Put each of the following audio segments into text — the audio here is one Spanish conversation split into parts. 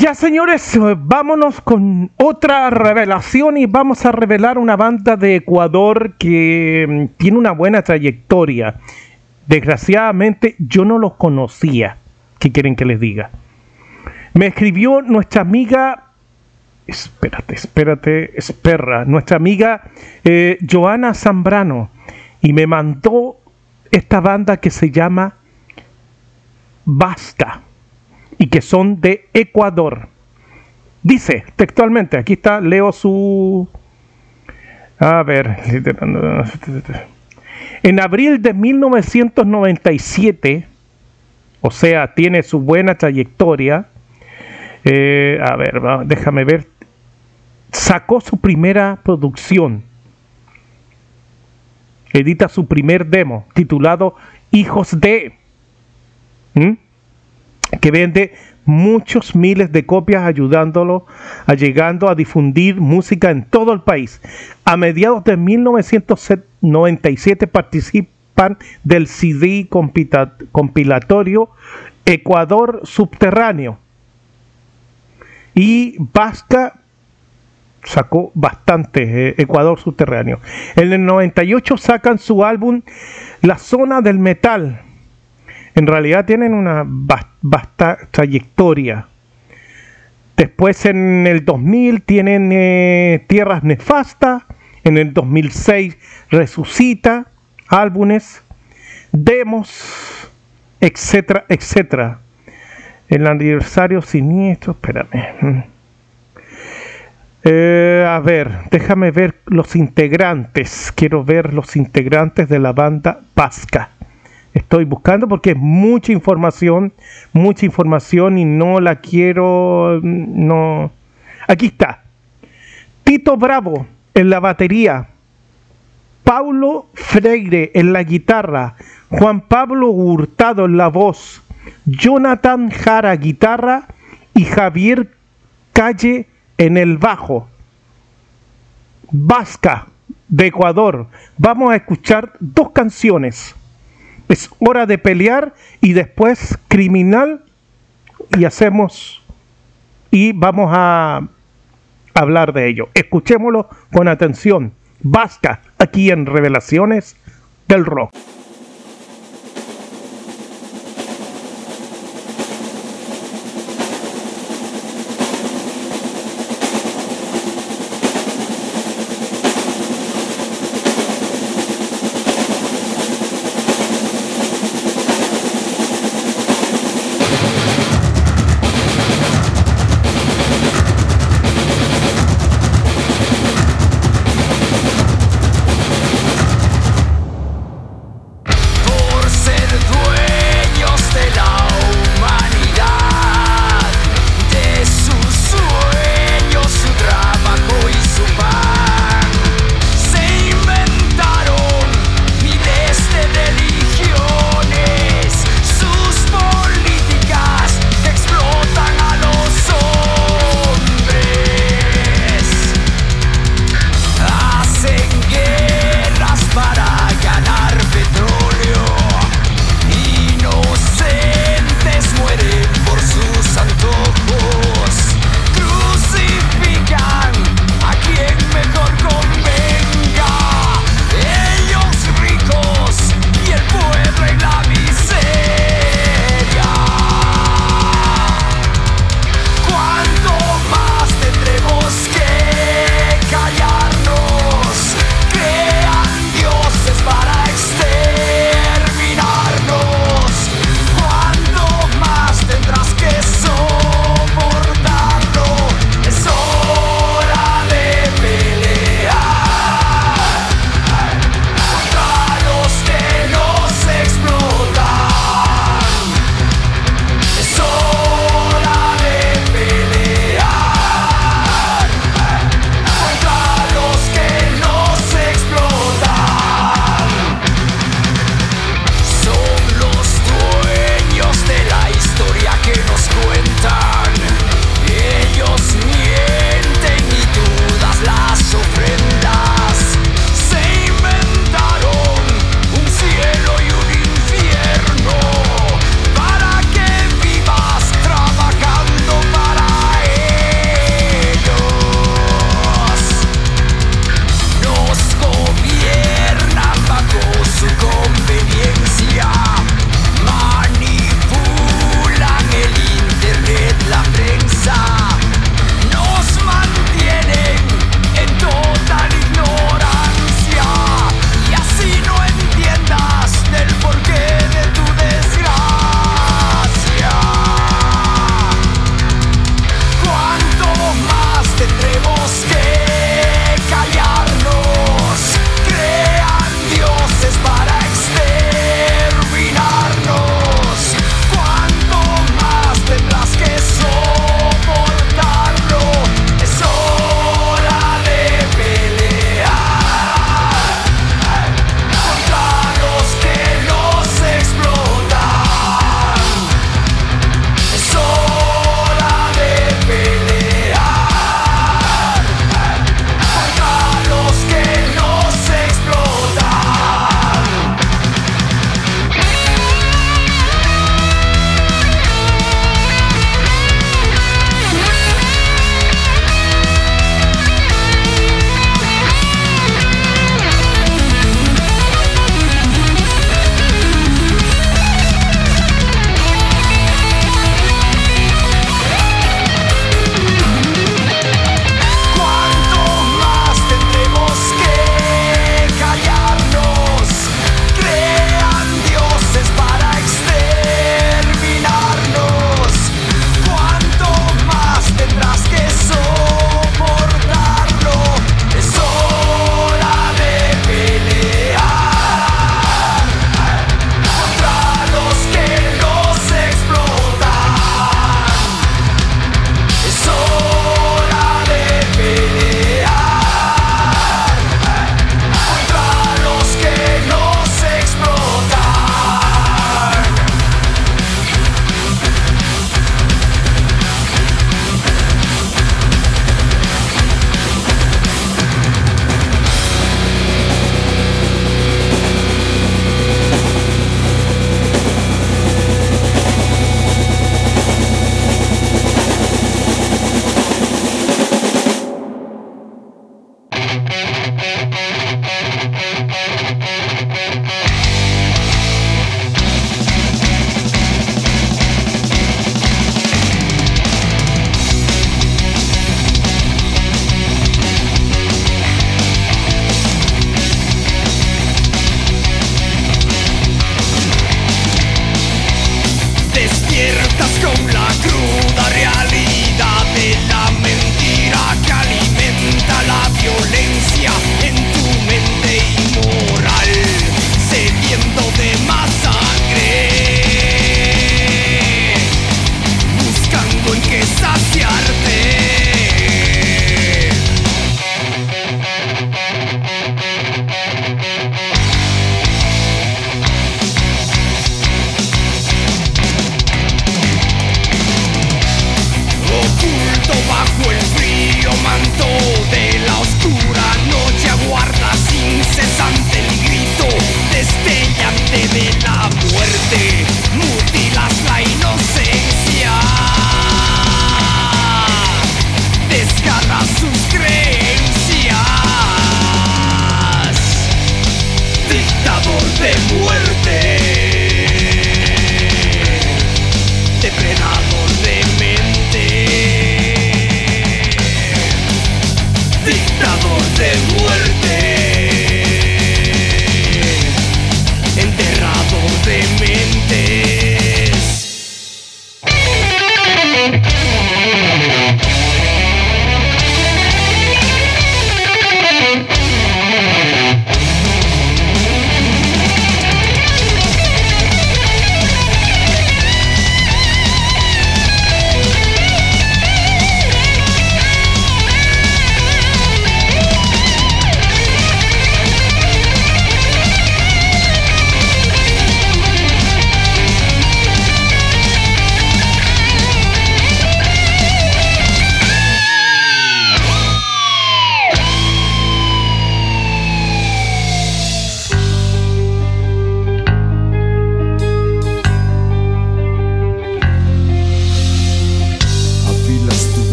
Ya señores, vámonos con otra revelación y vamos a revelar una banda de Ecuador que mm, tiene una buena trayectoria. Desgraciadamente yo no los conocía. ¿Qué quieren que les diga? Me escribió nuestra amiga, espérate, espérate, espera, nuestra amiga eh, Joana Zambrano y me mandó esta banda que se llama Basta y que son de Ecuador. Dice textualmente, aquí está, leo su... A ver, en abril de 1997, o sea, tiene su buena trayectoria, eh, a ver, déjame ver, sacó su primera producción, edita su primer demo titulado Hijos de que vende muchos miles de copias ayudándolo a llegando a difundir música en todo el país. A mediados de 1997 participan del CD compilatorio Ecuador Subterráneo. Y Vasca sacó bastante eh, Ecuador Subterráneo. En el 98 sacan su álbum La Zona del Metal en realidad tienen una vasta trayectoria. Después en el 2000 tienen eh, Tierras Nefastas, en el 2006 Resucita, álbumes, demos, etcétera, etcétera. El aniversario siniestro, espérame. Eh, a ver, déjame ver los integrantes. Quiero ver los integrantes de la banda Pasca estoy buscando porque es mucha información, mucha información y no la quiero, no. Aquí está. Tito Bravo en la batería, Paulo Freire en la guitarra, Juan Pablo Hurtado en la voz, Jonathan Jara guitarra y Javier Calle en el bajo. Vasca de Ecuador. Vamos a escuchar dos canciones es hora de pelear y después criminal y hacemos y vamos a hablar de ello. Escuchémoslo con atención. Basta aquí en Revelaciones del Rock.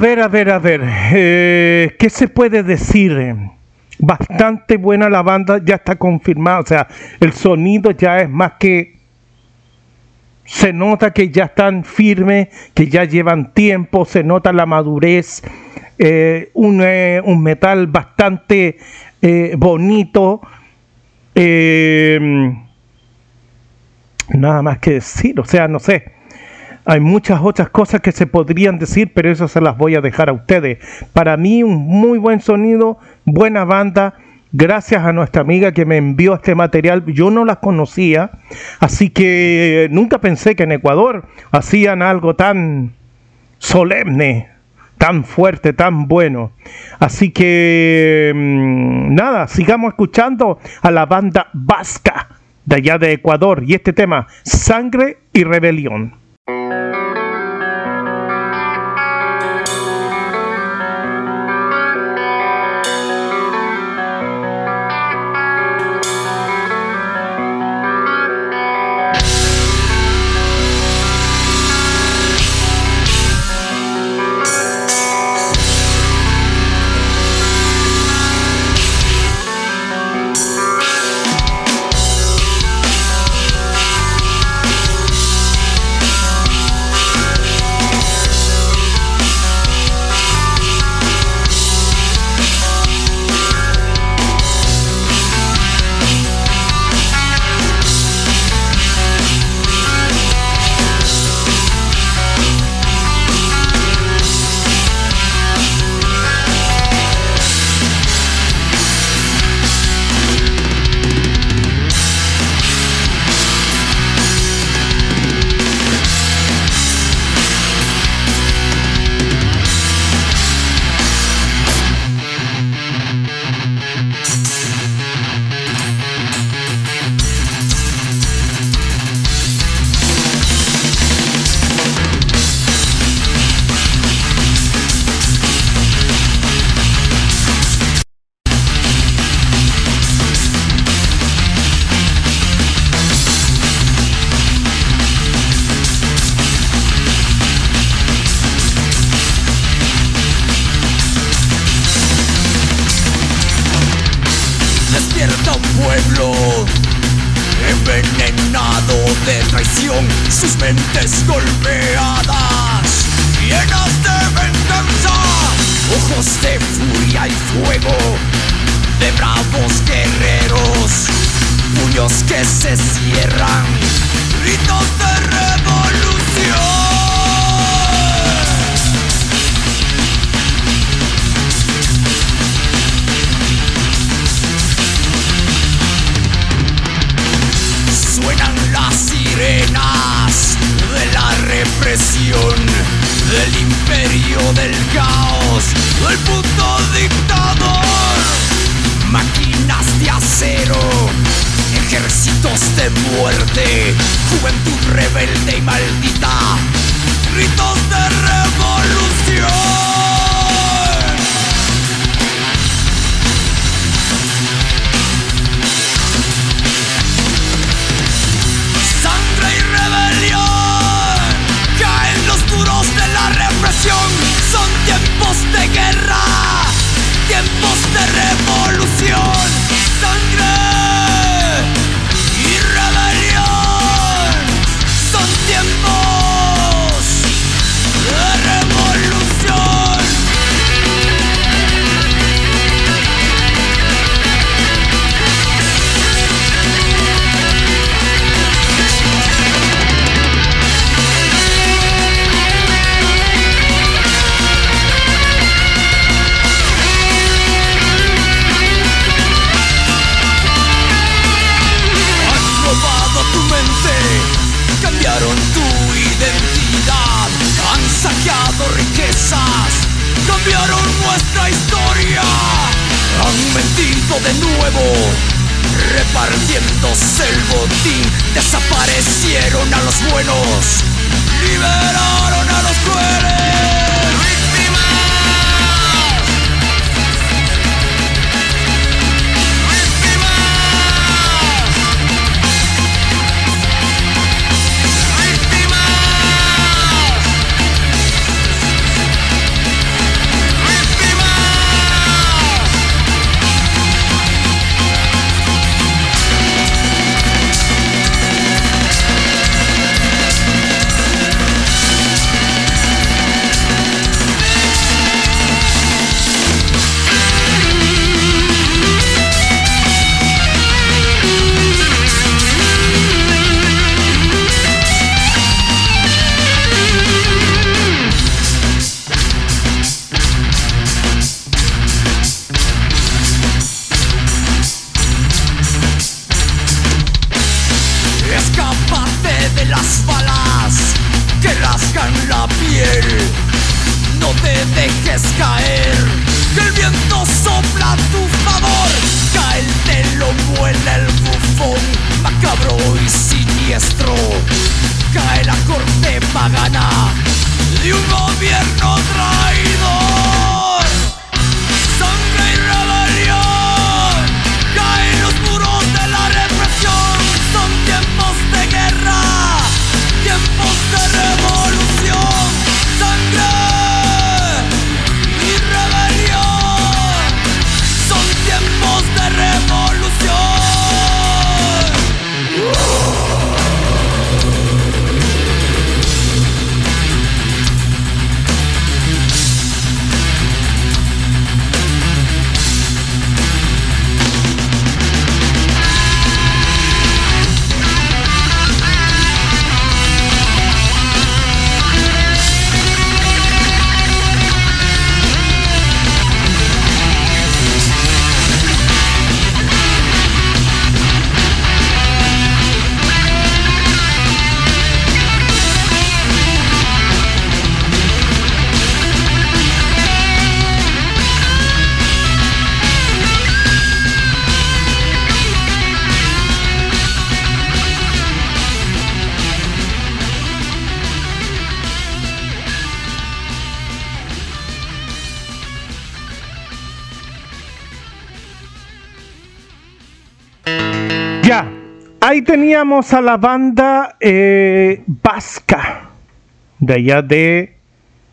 Ver, a ver, a ver, eh, ¿qué se puede decir? Bastante buena la banda, ya está confirmada, o sea, el sonido ya es más que... Se nota que ya están firmes, que ya llevan tiempo, se nota la madurez, eh, un, eh, un, metal bastante bonito. nada más que decir, o sea, no sé hay muchas otras cosas que se podrían decir, pero eso se las voy a dejar a ustedes. Para mí un muy buen sonido, buena banda. Gracias a nuestra amiga que me envió este material, yo no las conocía, así que nunca pensé que en Ecuador hacían algo tan solemne, tan fuerte, tan bueno. Así que mm, nada, sigamos escuchando a la banda vasca de allá de Ecuador y este tema, Sangre y Rebelión. Mm-hmm. Pueblo envenenado de traición, sus mentes golpeadas, llenas de venganza, ojos de furia y fuego, de bravos guerreros, puños que se cierran, gritos de juventud rebelde y maldita, gritos repartiéndose el botín, desaparecieron a los buenos, liberaron a los crueles. Teníamos a la banda eh, Vasca, de allá de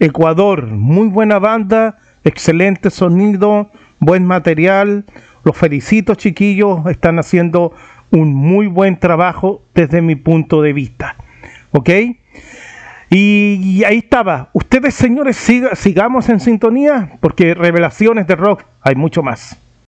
Ecuador. Muy buena banda, excelente sonido, buen material. Los felicito, chiquillos. Están haciendo un muy buen trabajo desde mi punto de vista. ¿Ok? Y, ahí estaba. Ustedes, señores, sigamos en sintonía porque revelaciones de rock hay mucho más.